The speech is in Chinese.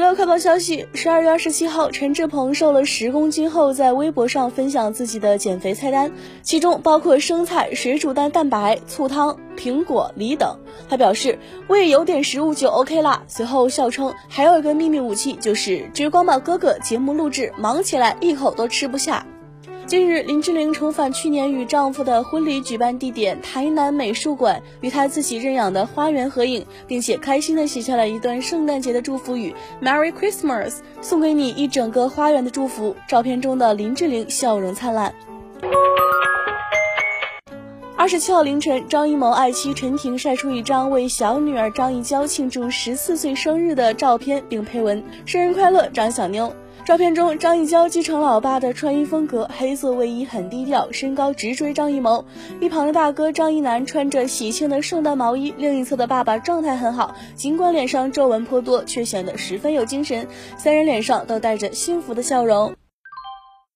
乐快报消息：十二月二十七号，陈志朋瘦了十公斤后，在微博上分享自己的减肥菜单，其中包括生菜、水煮蛋蛋白、醋汤、苹果、梨等。他表示胃有点食物就 OK 啦。随后笑称还有一个秘密武器，就是《追光吧哥哥》节目录制忙起来一口都吃不下。近日，林志玲重返去年与丈夫的婚礼举办地点台南美术馆，与她自己认养的花园合影，并且开心地写下了一段圣诞节的祝福语：“Merry Christmas，送给你一整个花园的祝福。”照片中的林志玲笑容灿烂。二十七号凌晨，张艺谋爱妻陈婷晒出一张为小女儿张艺娇庆祝十四岁生日的照片，并配文：“生日快乐，张小妞。”照片中，张艺娇继承老爸的穿衣风格，黑色卫衣很低调，身高直追张艺谋。一旁的大哥张一楠穿着喜庆的圣诞毛衣，另一侧的爸爸状态很好，尽管脸上皱纹颇多，却显得十分有精神。三人脸上都带着幸福的笑容。